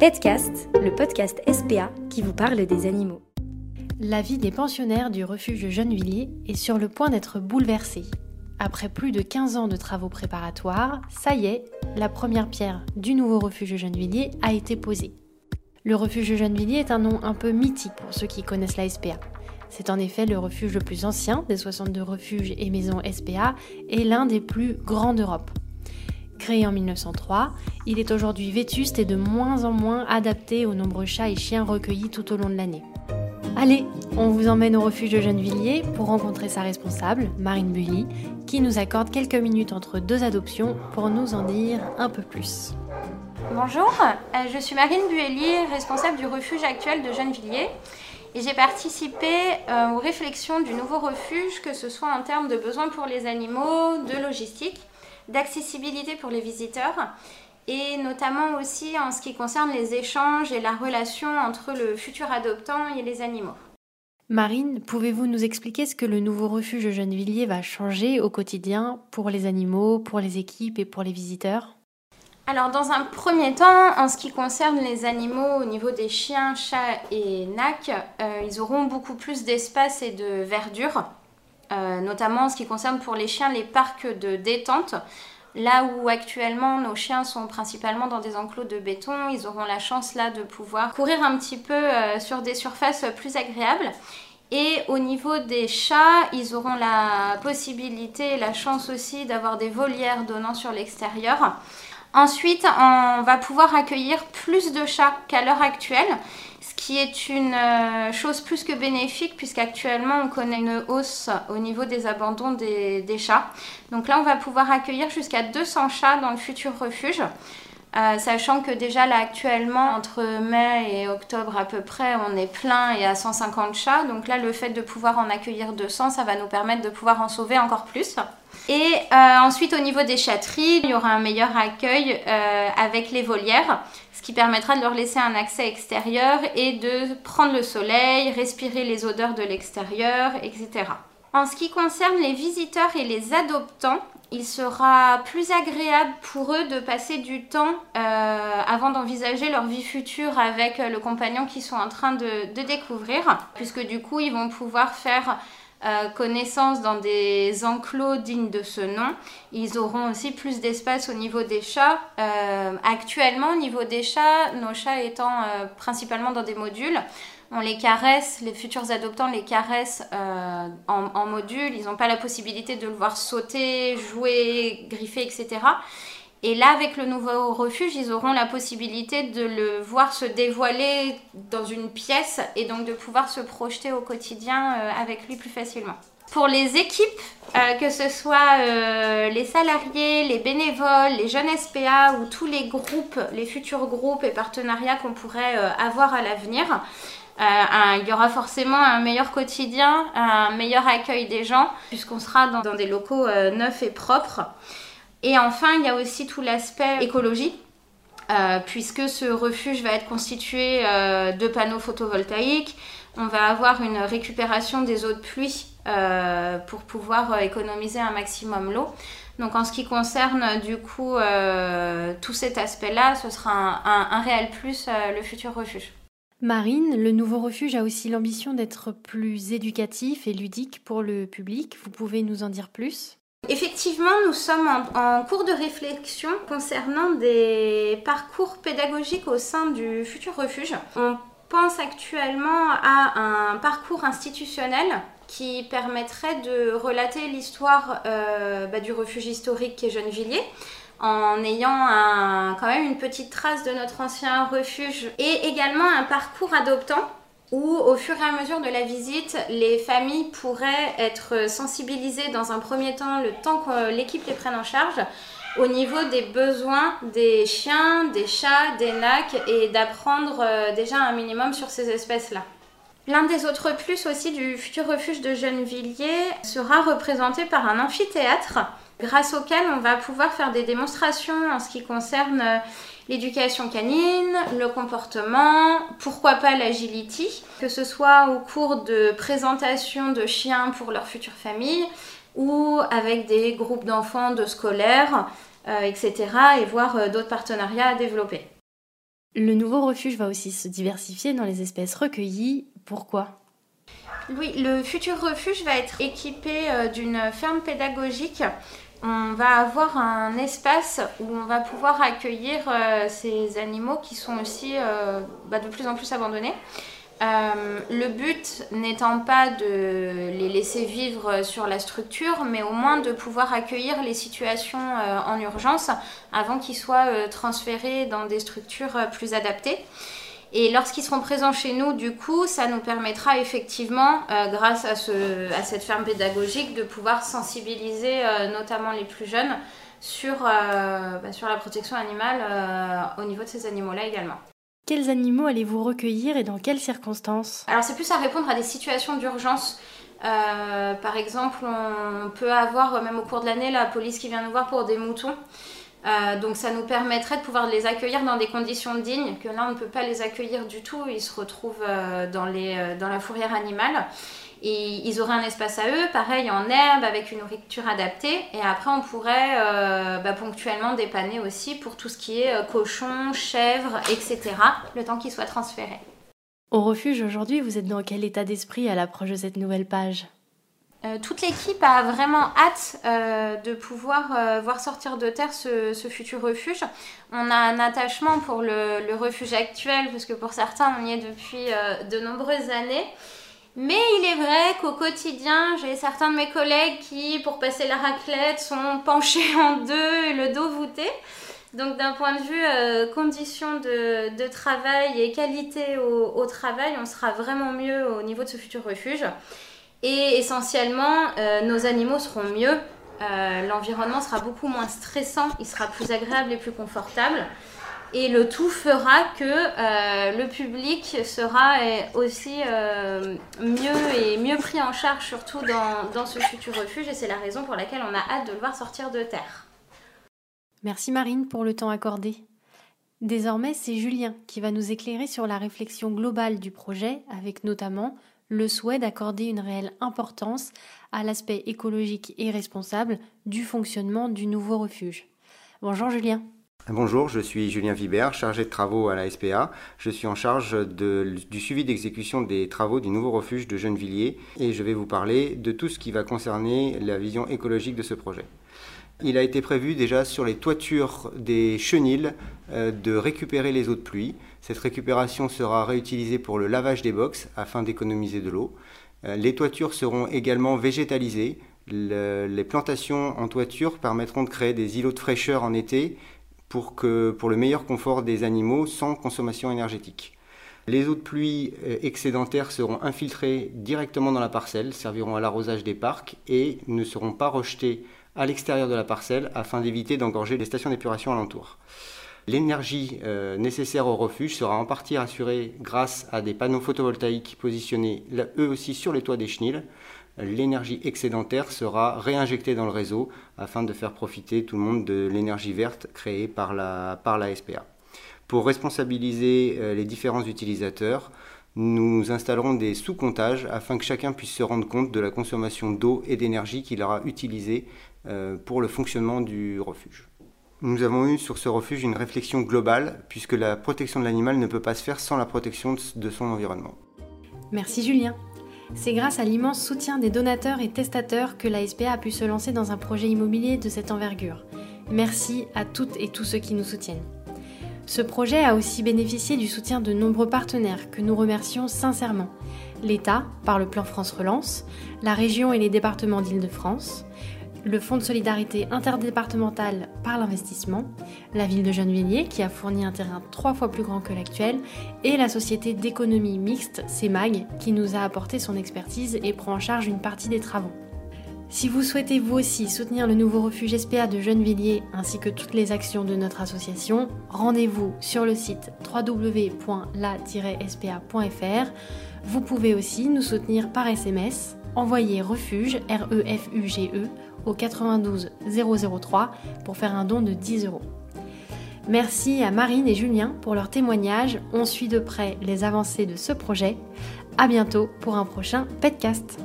Petcast, le podcast SPA qui vous parle des animaux. La vie des pensionnaires du refuge Gennevilliers est sur le point d'être bouleversée. Après plus de 15 ans de travaux préparatoires, ça y est, la première pierre du nouveau refuge Gennevilliers a été posée. Le refuge Gennevilliers est un nom un peu mythique pour ceux qui connaissent la SPA. C'est en effet le refuge le plus ancien des 62 refuges et maisons SPA et l'un des plus grands d'Europe. Créé en 1903, il est aujourd'hui vétuste et de moins en moins adapté aux nombreux chats et chiens recueillis tout au long de l'année. Allez, on vous emmène au refuge de Gennevilliers pour rencontrer sa responsable, Marine Bully, qui nous accorde quelques minutes entre deux adoptions pour nous en dire un peu plus. Bonjour, euh, je suis Marine Buelli, responsable du refuge actuel de Gennevilliers. Et j'ai participé euh, aux réflexions du nouveau refuge, que ce soit en termes de besoins pour les animaux, de logistique, d'accessibilité pour les visiteurs et notamment aussi en ce qui concerne les échanges et la relation entre le futur adoptant et les animaux. Marine, pouvez-vous nous expliquer ce que le nouveau refuge Gennevilliers va changer au quotidien pour les animaux, pour les équipes et pour les visiteurs? Alors dans un premier temps, en ce qui concerne les animaux au niveau des chiens, chats et nacs, euh, ils auront beaucoup plus d'espace et de verdure, euh, notamment en ce qui concerne pour les chiens les parcs de détente. Là où actuellement nos chiens sont principalement dans des enclos de béton, ils auront la chance là de pouvoir courir un petit peu euh, sur des surfaces plus agréables. Et au niveau des chats, ils auront la possibilité et la chance aussi d'avoir des volières donnant sur l'extérieur. Ensuite, on va pouvoir accueillir plus de chats qu'à l'heure actuelle, ce qui est une euh, chose plus que bénéfique puisqu'actuellement on connaît une hausse au niveau des abandons des, chats. Donc là, on va pouvoir accueillir jusqu'à 200 chats dans le futur refuge. Euh, sachant que déjà là actuellement entre mai et octobre à peu près on est plein et à 150 chats donc là le fait de pouvoir en accueillir 200 ça va nous permettre de pouvoir en sauver encore plus et euh, ensuite, au niveau des chatteries, il y aura un meilleur accueil euh, avec les volières, ce qui permettra de leur laisser un accès extérieur et de prendre le soleil, respirer les odeurs de l'extérieur, etc. En ce qui concerne les visiteurs et les adoptants, il sera plus agréable pour eux de passer du temps euh, avant d'envisager leur vie future avec le compagnon qu'ils sont en train de, de découvrir, puisque du coup, ils vont pouvoir faire euh, connaissance dans des enclos dignes de ce nom. Ils auront aussi plus d'espace au niveau des chats. Euh, actuellement, au niveau des chats, nos chats étant euh, principalement dans des modules, on les caresse, les futurs adoptants les caressent en, en, module. Ils n'ont pas la possibilité de le voir sauter, jouer, griffer, etc. Et là, avec le nouveau refuge, ils auront la possibilité de le voir se dévoiler dans une pièce et donc de pouvoir se projeter au quotidien euh, avec lui plus facilement. Pour les équipes, euh, que ce soit euh, les salariés, les bénévoles, les jeunes SPA ou tous les groupes, les futurs groupes et partenariats qu'on pourrait avoir à l'avenir, il y aura forcément un meilleur quotidien, un meilleur accueil des gens, puisqu'on sera dans des locaux neufs et propres. Et enfin, il y a aussi tout l'aspect écologie. Euh, puisque ce refuge va être constitué euh, de panneaux photovoltaïques. On va avoir une récupération des eaux de pluie euh, pour pouvoir économiser un maximum l'eau. Donc en ce qui concerne du coup tout cet aspect-là, ce sera un, un réel plus le futur refuge. Marine, le nouveau refuge a aussi l'ambition d'être plus éducatif et ludique pour le public. Vous pouvez nous en dire plus? Effectivement, nous sommes en, cours de réflexion concernant des parcours pédagogiques au sein du futur refuge. On pense actuellement à un parcours institutionnel qui permettrait de relater l'histoire euh, bah, du refuge historique qui est Gennevilliers en ayant quand même une petite trace de notre ancien refuge et également un parcours adoptant où au fur et à mesure de la visite, les familles pourraient être sensibilisées dans un premier temps, le temps que l'équipe les prenne en charge, au niveau des besoins des chiens, des chats, des nacs et d'apprendre euh, déjà un minimum sur ces espèces-là. L'un des autres plus aussi du futur refuge de Gennevilliers sera représenté par un amphithéâtre grâce auquel on va pouvoir faire des démonstrations en ce qui concerne euh, l'éducation canine, le comportement, pourquoi pas l'agility, que ce soit au cours de présentation de chiens pour leur future famille ou avec des groupes d'enfants de scolaires, euh, etc. et voir euh, d'autres partenariats à développer. Le nouveau refuge va aussi se diversifier dans les espèces recueillies. Pourquoi? Oui, le futur refuge va être équipé euh, d'une ferme pédagogique. On va avoir un espace où on va pouvoir accueillir euh, ces animaux qui sont aussi euh, bah, de plus en plus abandonnés. le but n'étant pas de les laisser vivre sur la structure, mais au moins de pouvoir accueillir les situations en urgence avant qu'ils soient transférés dans des structures plus adaptées. Et lorsqu'ils seront présents chez nous, du coup, ça nous permettra effectivement, euh, grâce à, ce, à, cette ferme pédagogique, de pouvoir sensibiliser euh, notamment les plus jeunes sur, euh, bah, sur la protection animale au niveau de ces animaux-là également. Quels animaux allez-vous recueillir et dans quelles circonstances? Alors c'est plus à répondre à des situations d'urgence. par exemple, on peut avoir, même au cours de l'année, la police qui vient nous voir pour des moutons. Euh, donc ça nous permettrait de pouvoir les accueillir dans des conditions dignes, que là on ne peut pas les accueillir du tout, ils se retrouvent euh, euh, dans la fourrière animale. Et ils auraient un espace à eux, pareil en herbe, avec une nourriture adaptée. Et après, on pourrait bah, ponctuellement dépanner aussi pour tout ce qui est cochon, chèvre, etc., le temps qu'ils soient transférés. Au refuge aujourd'hui, vous êtes dans quel état d'esprit à l'approche de cette nouvelle page? Euh, toute l'équipe a vraiment hâte euh, de pouvoir euh, voir sortir de terre ce, futur refuge. On a un attachement pour le, refuge actuel, parce que pour certains, on y est depuis de nombreuses années. Mais il est vrai qu'au quotidien, j'ai certains de mes collègues qui, pour passer la raclette, sont penchés en deux et le dos voûté. Donc d'un point de vue conditions de, travail et qualité au travail, on sera vraiment mieux au niveau de ce futur refuge. Et essentiellement, euh, nos animaux seront mieux. Euh, l'environnement sera beaucoup moins stressant, il sera plus agréable et plus confortable. Et le tout fera que euh, le public sera aussi mieux et mieux pris en charge, surtout dans, dans ce futur refuge. Et c'est la raison pour laquelle on a hâte de le voir sortir de terre. Merci Marine pour le temps accordé. Désormais, c'est Julien qui va nous éclairer sur la réflexion globale du projet, avec notamment le souhait d'accorder une réelle importance à l'aspect écologique et responsable du fonctionnement du nouveau refuge. Bonjour Julien. Bonjour, je suis Julien Vibert, chargé de travaux à la SPA. Je suis en charge du suivi d'exécution des travaux du nouveau refuge de Gennevilliers et je vais vous parler de tout ce qui va concerner la vision écologique de ce projet. Il a été prévu déjà sur les toitures des chenilles euh, de récupérer les eaux de pluie. Cette récupération sera réutilisée pour le lavage des box afin d'économiser de l'eau. Euh, les toitures seront également végétalisées. les plantations en toiture permettront de créer des îlots de fraîcheur en été pour, pour le meilleur confort des animaux sans consommation énergétique. Les eaux de pluie euh, excédentaires seront infiltrées directement dans la parcelle, serviront à l'arrosage des parcs et ne seront pas rejetées à l'extérieur de la parcelle afin d'éviter d'engorger les stations d'épuration alentour. L'énergie euh, nécessaire au refuge sera en partie assurée grâce à des panneaux photovoltaïques positionnés eux aussi sur les toits des chenilles. L'énergie excédentaire sera réinjectée dans le réseau afin de faire profiter tout le monde de l'énergie verte créée par la, SPA. Pour responsabiliser euh, les différents utilisateurs, nous installerons des sous-comptages afin que chacun puisse se rendre compte de la consommation d'eau et d'énergie qu'il aura utilisée pour le fonctionnement du refuge. Nous avons eu sur ce refuge une réflexion globale puisque la protection de l'animal ne peut pas se faire sans la protection de son environnement. Merci Julien. C'est grâce à l'immense soutien des donateurs et testateurs que la SPA a pu se lancer dans un projet immobilier de cette envergure. Merci à toutes et tous ceux qui nous soutiennent. Ce projet a aussi bénéficié du soutien de nombreux partenaires que nous remercions sincèrement. L'État, par le plan France Relance, la région et les départements d'Île-de-France, le Fonds de solidarité interdépartemental par l'investissement, la ville de Gennevilliers qui a fourni un terrain trois fois plus grand que l'actuel, et la société d'économie mixte, CEMAG, qui nous a apporté son expertise et prend en charge une partie des travaux. Si vous souhaitez vous aussi soutenir le nouveau refuge SPA de Gennevilliers ainsi que toutes les actions de notre association, rendez-vous sur le site www.la-spa.fr. Vous pouvez aussi nous soutenir par SMS. Envoyez refuge R-E-F-U-G-E e, au 92 003 pour faire un don de 10 euros. Merci à Marine et Julien pour leur témoignage. On suit de près les avancées de ce projet. À bientôt pour un prochain podcast.